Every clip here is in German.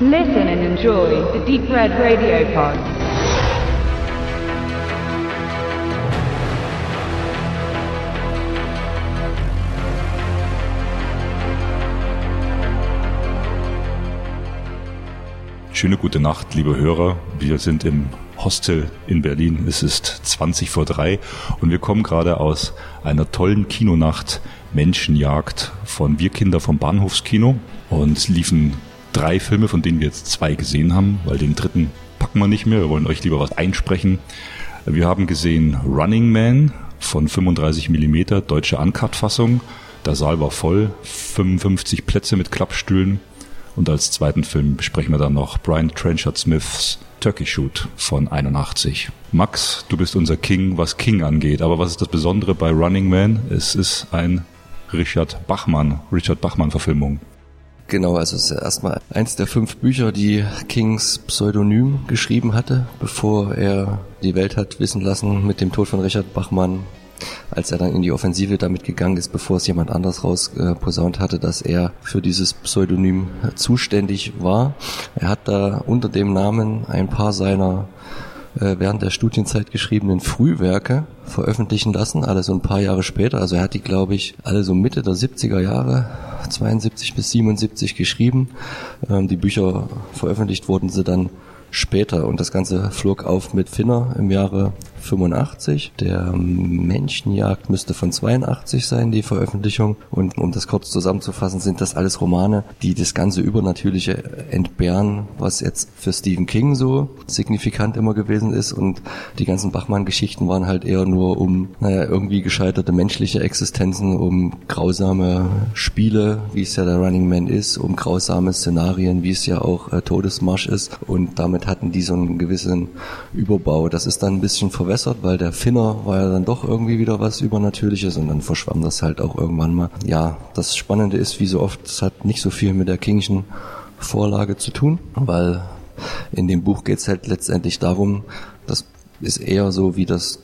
Listen and enjoy the Deep Red Radio Pod. Schöne gute Nacht, liebe Hörer. Wir sind im Hostel in Berlin. Es ist 20 vor drei und wir kommen gerade aus einer tollen Kinonacht Menschenjagd von Wir Kinder vom Bahnhofskino und liefen drei Filme, von denen wir jetzt zwei gesehen haben, weil den dritten packen wir nicht mehr. Wir wollen euch lieber was einsprechen. Wir haben gesehen Running Man von 35 Millimeter, deutsche Uncut-Fassung. Der Saal war voll, 55 Plätze mit Klappstühlen. Und als zweiten Film besprechen wir dann noch Brian Trenchard Smiths Turkey Shoot von 81. Max, du bist unser King, was King angeht. Aber was ist das Besondere bei Running Man? Es ist ein Richard Bachmann, Richard Bachmann Verfilmung. Genau, also es ist erstmal eins der fünf Bücher, die Kings Pseudonym geschrieben hatte, bevor er die Welt hat wissen lassen mit dem Tod von Richard Bachmann, als er dann in die Offensive damit gegangen ist, bevor es jemand anders rausposaunt äh, hatte, dass er für dieses Pseudonym zuständig war. Er hat da unter dem Namen ein paar seiner während der Studienzeit geschriebenen Frühwerke veröffentlichen lassen, alle so ein paar Jahre später. Also er hat die, glaube ich, alle so Mitte der 70er Jahre, 72 bis 77 geschrieben. Ähm, die Bücher veröffentlicht wurden sie dann später und das Ganze flog auf mit Finner im Jahre 85. Der Menschenjagd müsste von 82 sein, die Veröffentlichung. Und um das kurz zusammenzufassen, sind das alles Romane, die das ganze Übernatürliche entbehren, was jetzt für Stephen King so signifikant immer gewesen ist. Und die ganzen Bachmann-Geschichten waren halt eher nur um, naja, irgendwie gescheiterte menschliche Existenzen, um grausame Spiele, wie es ja der Running Man ist, um grausame Szenarien, wie es ja auch äh, Todesmarsch ist. Und damit hatten die so einen gewissen Überbau. Das ist dann ein bisschen verwässert verwässert, weil der Finner war ja dann doch irgendwie wieder was Übernatürliches und dann verschwamm das halt auch irgendwann mal. Ja, das Spannende ist, wie so oft, es hat nicht so viel mit der Kingschen Vorlage zu tun, weil in dem Buch geht es halt letztendlich darum, das ist eher so wie das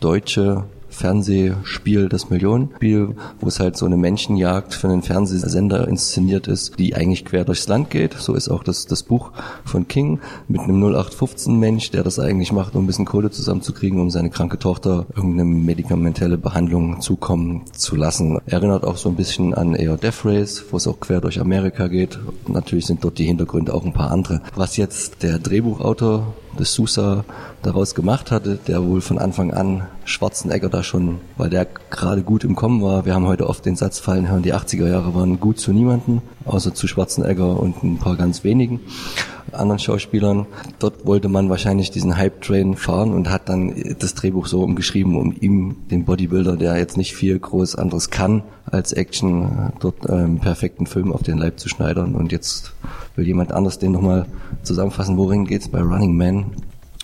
deutsche Fernsehspiel, das Millionenspiel, wo es halt so eine Menschenjagd für einen Fernsehsender inszeniert ist, die eigentlich quer durchs Land geht. So ist auch das, das Buch von King mit einem 0815 Mensch, der das eigentlich macht, um ein bisschen Kohle zusammenzukriegen, um seine kranke Tochter irgendeine medikamentelle Behandlung zukommen zu lassen. Erinnert auch so ein bisschen an eher Death Race, wo es auch quer durch Amerika geht. Natürlich sind dort die Hintergründe auch ein paar andere. Was jetzt der Drehbuchautor des Sousa daraus gemacht hatte, der wohl von Anfang an Schwarzenegger da schon, weil der gerade gut im Kommen war. Wir haben heute oft den Satz fallen hören, die 80er Jahre waren gut zu niemanden, außer zu Schwarzenegger und ein paar ganz wenigen anderen Schauspielern. Dort wollte man wahrscheinlich diesen Hype-Train fahren und hat dann das Drehbuch so umgeschrieben, um ihm, den Bodybuilder, der jetzt nicht viel groß anderes kann als Action, dort einen perfekten Film auf den Leib zu schneidern. Und jetzt will jemand anders den nochmal zusammenfassen. Worin geht's bei Running Man?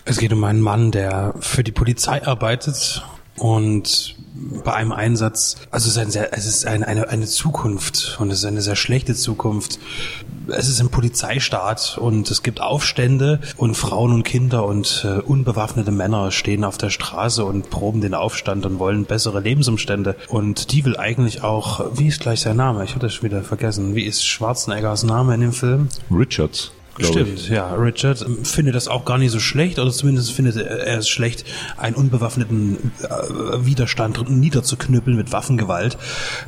Es geht um einen Mann, der für die Polizei arbeitet und bei einem Einsatz, also es ist, ein sehr, es ist eine, eine, eine Zukunft und es ist eine sehr schlechte Zukunft. Es ist ein Polizeistaat und es gibt Aufstände und Frauen und Kinder und äh, unbewaffnete Männer stehen auf der Straße und proben den Aufstand und wollen bessere Lebensumstände. Und die will eigentlich auch, wie ist gleich sein Name? Ich hatte das schon wieder vergessen. Wie ist Schwarzeneggers Name in dem Film? Richards. Stimmt, ich. ja. Richard ähm, findet das auch gar nicht so schlecht, oder zumindest findet er es schlecht, einen unbewaffneten äh, Widerstand niederzuknüppeln mit Waffengewalt.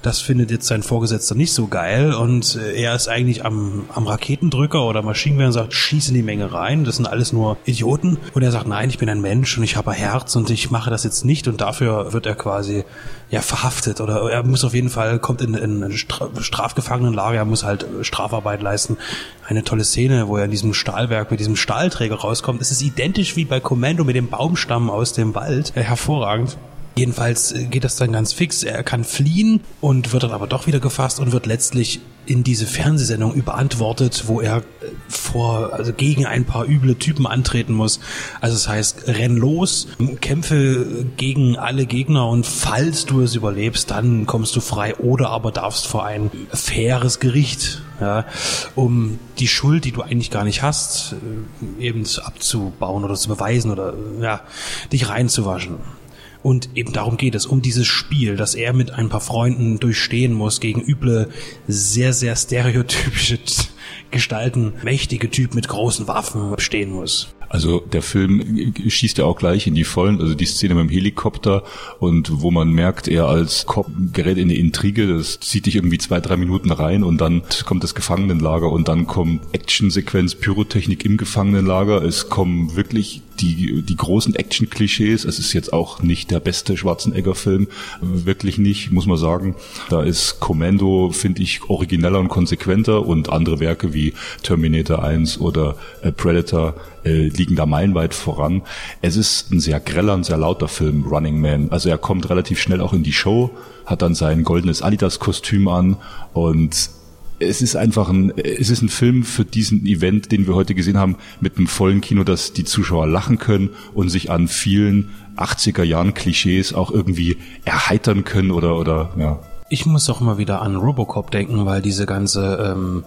Das findet jetzt sein Vorgesetzter nicht so geil und äh, er ist eigentlich am, am Raketendrücker oder Maschinengewehr und sagt, schieß in die Menge rein, das sind alles nur Idioten. Und er sagt, nein, ich bin ein Mensch und ich habe ein Herz und ich mache das jetzt nicht und dafür wird er quasi ja verhaftet oder er muss auf jeden Fall, kommt in, in Strafgefangenenlager, er muss halt Strafarbeit leisten. Eine tolle Szene, wo er in diesem Stahlwerk mit diesem Stahlträger rauskommt. Es ist identisch wie bei Commando mit dem Baumstamm aus dem Wald. Äh, hervorragend. Jedenfalls äh, geht das dann ganz fix. Er kann fliehen und wird dann aber doch wieder gefasst und wird letztlich in diese Fernsehsendung überantwortet, wo er äh, vor, also gegen ein paar üble Typen antreten muss. Also das heißt, renn los, kämpfe gegen alle Gegner und falls du es überlebst, dann kommst du frei oder aber darfst vor ein faires Gericht, ja, um die Schuld, die du eigentlich gar nicht hast, äh, eben abzubauen oder zu beweisen oder ja, dich reinzuwaschen. Und eben darum geht es, um dieses Spiel, das er mit ein paar Freunden durchstehen muss gegen üble, sehr, sehr stereotypische Gestalten, mächtige Typ mit großen Waffen stehen muss. Also der Film schießt ja auch gleich in die Vollen, also die Szene mit dem Helikopter und wo man merkt, er als Cop gerät in die Intrige, das zieht dich irgendwie zwei, drei Minuten rein und dann kommt das Gefangenenlager und dann kommt Actionsequenz, Pyrotechnik im Gefangenenlager. Es kommen wirklich die, die großen Action-Klischees. Es ist jetzt auch nicht der beste Schwarzenegger-Film, wirklich nicht, muss man sagen. Da ist Commando, finde ich, origineller und konsequenter und andere Werke wie Terminator 1 oder äh, Predator äh, liegen da meilenweit voran. Es ist ein sehr greller und sehr lauter Film, Running Man. Also er kommt relativ schnell auch in die Show, hat dann sein goldenes Adidas-Kostüm an und es ist einfach ein, es ist ein Film für diesen Event, den wir heute gesehen haben, mit einem vollen Kino, dass die Zuschauer lachen können und sich an vielen 80er Jahren Klischees auch irgendwie erheitern können oder, oder, ja. Ich muss auch immer wieder an Robocop denken, weil diese ganze, ähm,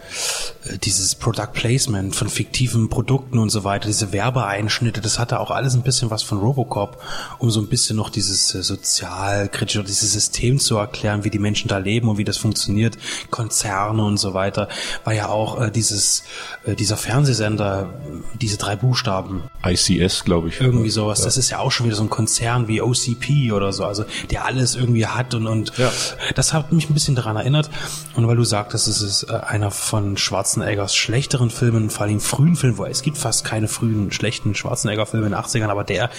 äh, dieses Product Placement von fiktiven Produkten und so weiter, diese Werbeeinschnitte, das hatte auch alles ein bisschen was von Robocop, um so ein bisschen noch dieses äh, sozialkritische, dieses System zu erklären, wie die Menschen da leben und wie das funktioniert, Konzerne und so weiter, war ja auch äh, dieses, äh, dieser Fernsehsender, diese drei Buchstaben. ICS, glaube ich. Irgendwie sowas. Ja. Das ist ja auch schon wieder so ein Konzern wie OCP oder so, also der alles irgendwie hat und, und ja. das hat mich ein bisschen daran erinnert. Und weil du sagtest, es ist äh, einer von Schwarzeneggers schlechteren Filmen, vor allem frühen Filmen, wo es gibt fast keine frühen schlechten Schwarzenegger-Filme in den 80ern, aber der,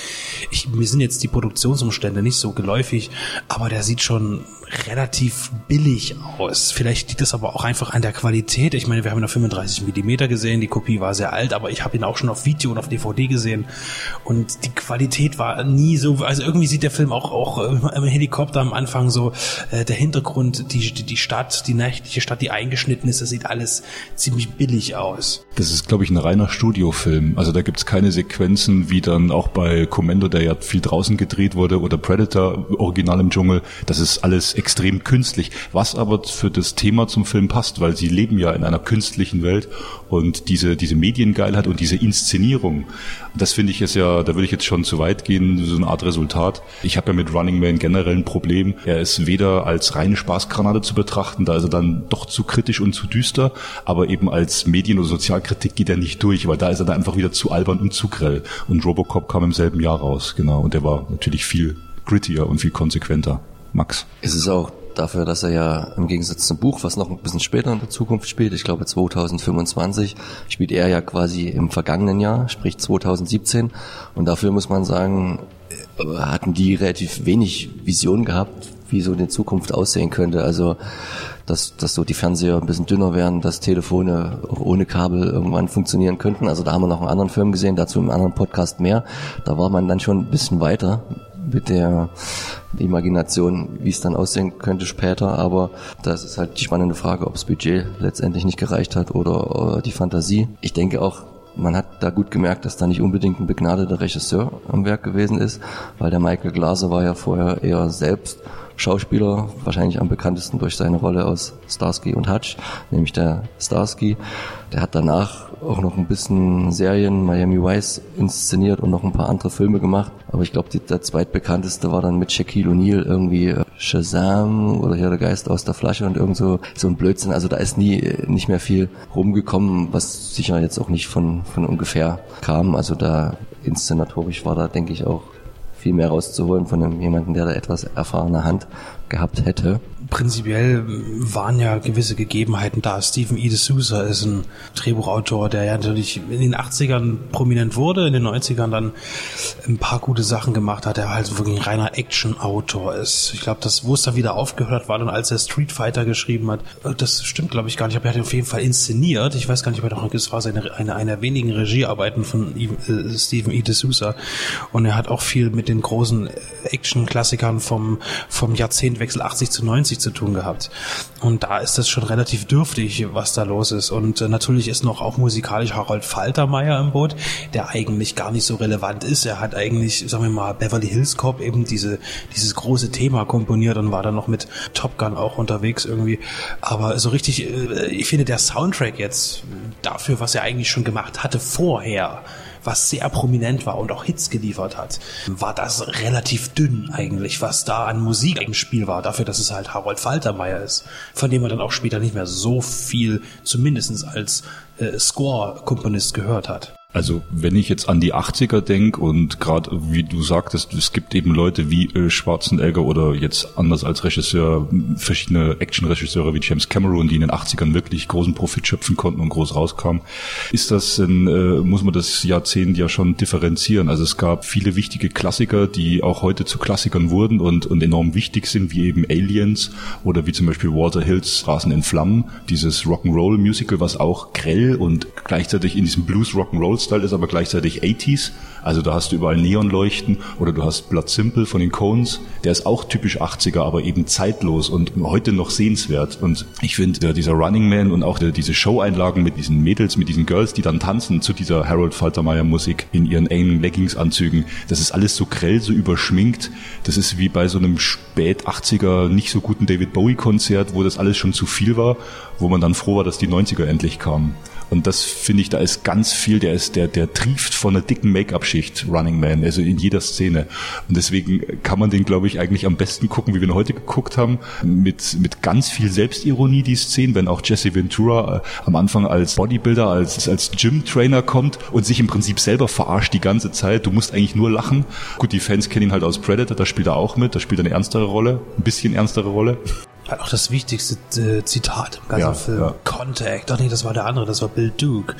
ich, mir sind jetzt die Produktionsumstände nicht so geläufig, aber der sieht schon relativ billig aus. Vielleicht liegt es aber auch einfach an der Qualität. Ich meine, wir haben ihn auf 35 Millimeter gesehen, die Kopie war sehr alt, aber ich habe ihn auch schon auf Video und auf DVD gesehen und die Qualität war nie so, also irgendwie sieht der Film auch, auch im Helikopter am Anfang so, äh, der Hintergrund, die, die Stadt, die nächtliche Stadt, die eingeschnitten ist, das sieht alles ziemlich billig aus. Das ist, glaube ich, ein reiner Studiofilm. Also da gibt's keine Sequenzen, wie dann auch bei Commando, der ja viel draußen gedreht wurde, oder Predator, Original im Dschungel. Das ist alles extrem künstlich, was aber für das Thema zum Film passt, weil sie leben ja in einer künstlichen Welt und diese, diese Mediengeilheit und diese Inszenierung, das finde ich jetzt ja, da würde ich jetzt schon zu weit gehen, so eine Art Resultat. Ich habe ja mit Running Man generell ein Problem. Er ist weder als reine Spaßgranate zu betrachten, da ist er dann doch zu kritisch und zu düster, aber eben als Medien- oder Sozialkritik geht er nicht durch, weil da ist er dann einfach wieder zu albern und zu grell. Und Robocop kam im selben Jahr raus, genau, und der war natürlich viel grittier und viel konsequenter. Max. Es ist auch dafür, dass er ja im Gegensatz zum Buch, was noch ein bisschen später in der Zukunft spielt, ich glaube 2025, spielt er ja quasi im vergangenen Jahr, sprich 2017. Und dafür muss man sagen, äh, hatten die relativ wenig Vision gehabt, wie so die Zukunft aussehen könnte. Also dass, dass so die Fernseher ein bisschen dünner werden, dass Telefone auch ohne Kabel irgendwann funktionieren könnten. Also da haben wir noch einen anderen Film gesehen, dazu im anderen Podcast mehr. Da war man dann schon ein bisschen weiter mit der Imagination, wie es dann aussehen könnte später. Aber das ist halt die spannende Frage, ob das Budget letztendlich nicht gereicht hat oder, die Fantasie. Ich denke auch, man hat da gut gemerkt, dass da nicht unbedingt ein begnadeter Regisseur am Werk gewesen ist, weil der Michael Glaser war ja vorher eher selbst Schauspieler, wahrscheinlich am bekanntesten durch seine Rolle aus Starsky und Hutch, nämlich der Starsky. Der hat danach auch noch ein bisschen Serien, Miami Vice inszeniert und noch ein paar andere Filme gemacht. Aber ich glaube, der zweitbekannteste war dann mit Shaquille O'Neal irgendwie äh, Shazam oder hier der Geist aus der Flasche und irgend so, so ein Blödsinn. Also da ist nie nicht mehr viel rumgekommen, was sicher jetzt auch nicht von, von ungefähr kam. Also da inszenatorisch war da, denke ich, auch viel mehr rauszuholen von einem, jemanden, der da etwas erfahrene Hand gehabt hätte prinzipiell waren ja gewisse Gegebenheiten da. Stephen E. D'Souza ist ein Drehbuchautor, der ja natürlich in den 80ern prominent wurde, in den 90ern dann ein paar gute Sachen gemacht hat, der halt wirklich ein reiner Action-Autor ist. Ich glaube, das, wo es dann wieder aufgehört war, dann als er Street Fighter geschrieben hat, äh, das stimmt glaube ich gar nicht, aber er hat ihn auf jeden Fall inszeniert. Ich weiß gar nicht, ob er noch, es war seine, eine, einer wenigen Regiearbeiten von äh, Stephen E. D'Souza und er hat auch viel mit den großen Action-Klassikern vom, vom Jahrzehntwechsel 80 zu 90 90 zu tun gehabt. Und da ist das schon relativ dürftig, was da los ist. Und äh, natürlich ist noch auch musikalisch Harold Faltermeier im Boot, der eigentlich gar nicht so relevant ist. Er hat eigentlich, sagen wir mal, Beverly Hills Cop eben diese, dieses große Thema komponiert und war dann noch mit Top Gun auch unterwegs irgendwie. Aber so richtig, äh, ich finde der Soundtrack jetzt dafür, was er eigentlich schon gemacht hatte vorher, was sehr prominent war und auch Hits geliefert hat, war das relativ dünn eigentlich, was da an Musik im Spiel war, dafür, dass es halt Harold Faltermeier ist, von dem man dann auch später nicht mehr so viel, zumindestens als äh, Score-Komponist gehört hat. Also wenn ich jetzt an die 80er denke und gerade wie du sagtest, es gibt eben Leute wie äh, Schwarzenegger oder jetzt anders als Regisseur verschiedene Action-Regisseure wie James Cameron, die in den 80ern wirklich großen Profit schöpfen konnten und groß rauskamen, ist das, ein, äh, muss man das Jahrzehnt ja schon differenzieren. Also es gab viele wichtige Klassiker, die auch heute zu Klassikern wurden und, und enorm wichtig sind, wie eben Aliens oder wie zum Beispiel Walter Hills Straßen in Flammen, dieses Rock'n'Roll-Musical, was auch grell und gleichzeitig in diesem Blues-Rock'n'Roll Style ist aber gleichzeitig 80s. Also da hast du überall Neonleuchten oder du hast Blood Simple von den Cones. Der ist auch typisch 80er, aber eben zeitlos und heute noch sehenswert. Und ich finde, dieser Running Man und auch diese Show-Einlagen mit diesen Mädels, mit diesen Girls, die dann tanzen zu dieser Harold Faltermeier Musik in ihren engen Leggings-Anzügen, das ist alles so grell, so überschminkt. Das ist wie bei so einem spät 80er nicht so guten David Bowie-Konzert, wo das alles schon zu viel war, wo man dann froh war, dass die 90er endlich kamen. Und das finde ich, da ist ganz viel, der ist, der, der trieft von einer dicken Make-up-Schicht, Running Man, also in jeder Szene. Und deswegen kann man den, glaube ich, eigentlich am besten gucken, wie wir ihn heute geguckt haben, mit, mit ganz viel Selbstironie, die Szenen, wenn auch Jesse Ventura äh, am Anfang als Bodybuilder, als, als Gym-Trainer kommt und sich im Prinzip selber verarscht die ganze Zeit. Du musst eigentlich nur lachen. Gut, die Fans kennen ihn halt aus Predator, da spielt er auch mit, da spielt er eine ernstere Rolle, ein bisschen ernstere Rolle. Hat auch das wichtigste äh, Zitat im ganzen Ja, Film. ja. Contact. Ach nee, das war der andere, das war Bill Duke.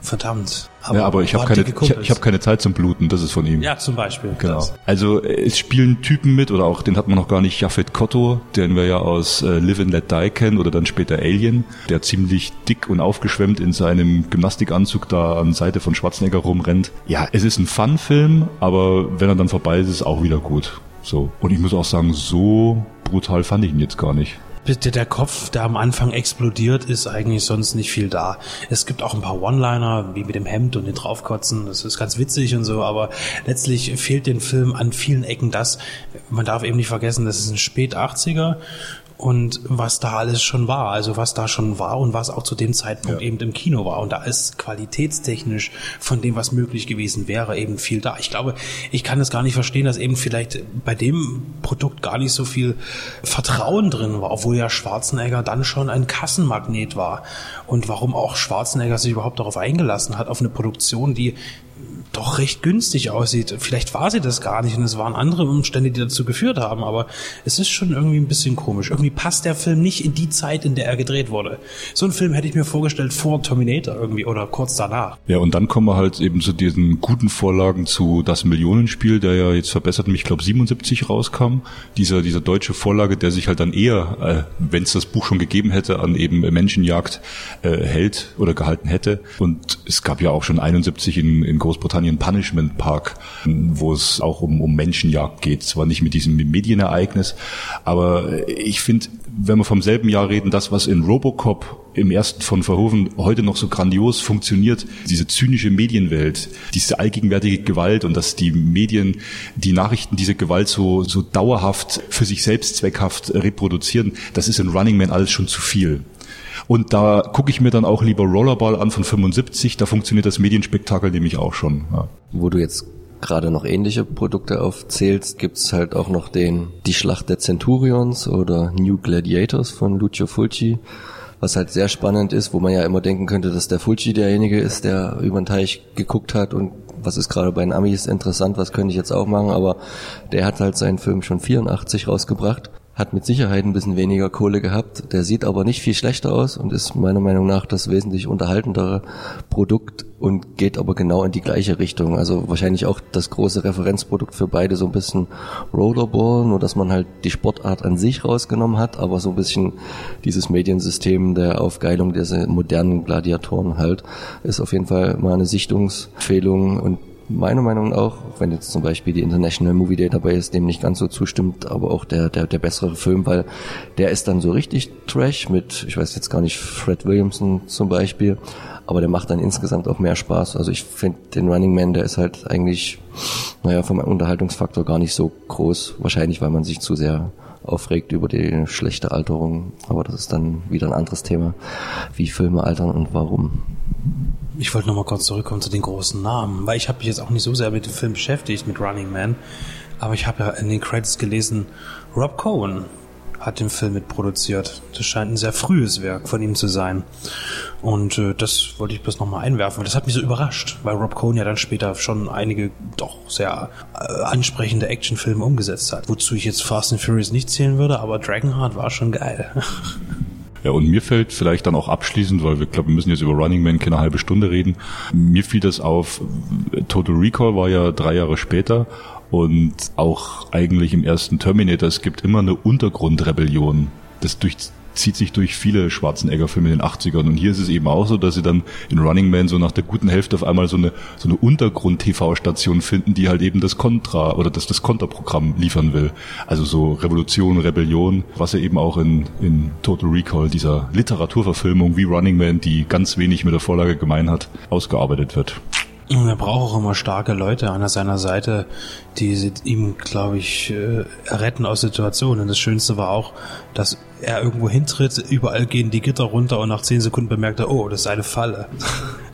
Verdammt. ja, aber ich habe keine, ich, ich hab keine Zeit zum Bluten, das ist von ihm. Ja, zum Beispiel. Genau. Das. Also es spielen Typen mit oder auch den hat man noch gar nicht Jaffet Kotto, den wir ja aus äh, Live and Let Die kennen oder dann später Alien, der ziemlich dick und aufgeschwemmt in seinem Gymnastikanzug da an Seite von Schwarzenegger rumrennt. Ja, es ist ein Fun-Film, aber wenn er dann vorbei ist, ist es auch wieder gut. So. Und ich muss auch sagen, so brutal fand ich ihn jetzt gar nicht. Bitte der Kopf, der am Anfang explodiert, ist eigentlich sonst nicht viel da. Es gibt auch ein paar One-Liner, wie mit dem Hemd und den draufkotzen. Das ist ganz witzig und so, aber letztlich fehlt dem Film an vielen Ecken das. Man darf eben nicht vergessen, das ist ein Spät-80er und was da alles schon war, also was da schon war und was auch zu dem Zeitpunkt eben im Kino war. Und da ist qualitätstechnisch von dem, was möglich gewesen wäre, eben viel da. Ich glaube, ich kann es gar nicht verstehen, dass eben vielleicht bei dem Produkt gar nicht so viel Vertrauen drin war, obwohl ja Schwarzenegger dann schon ein Kassenmagnet war. Und warum auch Schwarzenegger sich überhaupt darauf eingelassen hat, auf eine Produktion, die doch recht günstig aussieht. Vielleicht war sie das gar nicht und es waren andere Umstände, die dazu geführt haben, aber es ist schon irgendwie ein bisschen komisch. Irgendwie passt der Film nicht in die Zeit, in der er gedreht wurde. So einen Film hätte ich mir vorgestellt vor Terminator irgendwie oder kurz danach. Ja, und dann kommen wir halt eben zu diesen guten Vorlagen zu Das Millionenspiel, der ja jetzt verbessert mich, glaube 77 rauskam. Dieser, dieser deutsche Vorlage, der sich halt dann eher, äh, wenn es das Buch schon gegeben hätte, an eben Menschenjagd äh, hält oder gehalten hätte. Und es gab ja auch schon 71 in, in Großbritannien Punishment Park, wo es auch um, um Menschenjagd geht. Zwar nicht mit diesem Medienereignis, aber ich finde, wenn wir vom selben Jahr reden, das, was in Robocop im ersten von Verhoeven heute noch so grandios funktioniert, diese zynische Medienwelt, diese allgegenwärtige Gewalt und dass die Medien die Nachrichten diese Gewalt so, so dauerhaft für sich selbst zweckhaft reproduzieren, das ist in Running Man alles schon zu viel. Und da gucke ich mir dann auch lieber Rollerball an von 75, da funktioniert das Medienspektakel nämlich auch schon. Ja. Wo du jetzt gerade noch ähnliche Produkte aufzählst, gibt's halt auch noch den Die Schlacht der Centurions oder New Gladiators von Lucio Fulci, was halt sehr spannend ist, wo man ja immer denken könnte, dass der Fulci derjenige ist, der über den Teich geguckt hat und was ist gerade bei den Amis interessant, was könnte ich jetzt auch machen, aber der hat halt seinen Film schon 84 rausgebracht hat mit Sicherheit ein bisschen weniger Kohle gehabt. Der sieht aber nicht viel schlechter aus und ist meiner Meinung nach das wesentlich unterhaltendere Produkt und geht aber genau in die gleiche Richtung. Also wahrscheinlich auch das große Referenzprodukt für beide so ein bisschen Rollerball, nur dass man halt die Sportart an sich rausgenommen hat, aber so ein bisschen dieses Mediensystem der Aufgeilung dieser modernen Gladiatoren halt, ist auf jeden Fall mal eine Sichtungsfehlung und meiner Meinung nach auch, wenn jetzt zum Beispiel die International Movie Database dem nicht ganz so zustimmt, aber auch der, der, der bessere Film, weil der ist dann so richtig Trash mit, ich weiß jetzt gar nicht, Fred Williamson zum Beispiel, aber der macht dann insgesamt auch mehr Spaß. Also ich finde den Running Man, der ist halt eigentlich, naja, vom Unterhaltungsfaktor gar nicht so groß, wahrscheinlich weil man sich zu sehr aufregt über die schlechte Alterung, aber das ist dann wieder ein anderes Thema, wie Filme altern und warum. Ich wollte noch mal kurz zurückkommen zu den großen Namen, weil ich habe mich jetzt auch nicht so sehr mit dem Film beschäftigt, mit Running Man, aber ich habe ja in den Credits gelesen, Rob Cohen hat den Film mitproduziert. Das scheint ein sehr frühes Werk von ihm zu sein. Und äh, das wollte ich bloß nochmal einwerfen, weil das hat mich so überrascht, weil Rob Cohen ja dann später schon einige doch sehr äh, ansprechende Actionfilme umgesetzt hat. Wozu ich jetzt Fast and Furious nicht zählen würde, aber Dragonheart war schon geil. Ja, und mir fällt vielleicht dann auch abschließend, weil wir glaube, wir müssen jetzt über Running Man keine halbe Stunde reden. Mir fiel das auf, Total Recall war ja drei Jahre später und auch eigentlich im ersten Terminator, es gibt immer eine Untergrundrebellion. Das durch, zieht sich durch viele Schwarzenegger-Filme in den 80ern. Und hier ist es eben auch so, dass sie dann in Running Man so nach der guten Hälfte auf einmal so eine, so eine Untergrund-TV-Station finden, die halt eben das Kontra oder das, das Konterprogramm liefern will. Also so Revolution, Rebellion, was ja eben auch in, in Total Recall, dieser Literaturverfilmung wie Running Man, die ganz wenig mit der Vorlage gemein hat, ausgearbeitet wird. Er braucht auch immer starke Leute an seiner Seite, die ihm, glaube ich, äh, retten aus Situationen. Und das Schönste war auch, dass er irgendwo hintritt, überall gehen die Gitter runter und nach zehn Sekunden bemerkt er, oh, das ist eine Falle.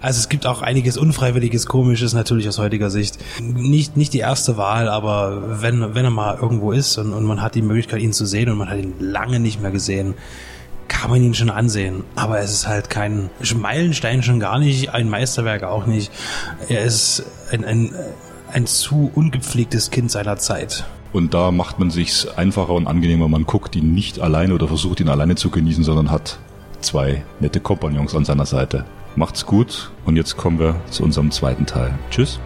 Also es gibt auch einiges Unfreiwilliges, Komisches natürlich aus heutiger Sicht. Nicht, nicht die erste Wahl, aber wenn, wenn er mal irgendwo ist und, und man hat die Möglichkeit, ihn zu sehen und man hat ihn lange nicht mehr gesehen, kann man ihn schon ansehen. Aber es ist halt kein Meilenstein schon gar nicht, ein Meisterwerk auch nicht. Er ist ein, ein, ein zu ungepflegtes Kind seiner Zeit. Und da macht man sich's einfacher und angenehmer. Man guckt ihn nicht alleine oder versucht ihn alleine zu genießen, sondern hat zwei nette Kompagnons an seiner Seite. Macht's gut und jetzt kommen wir zu unserem zweiten Teil. Tschüss.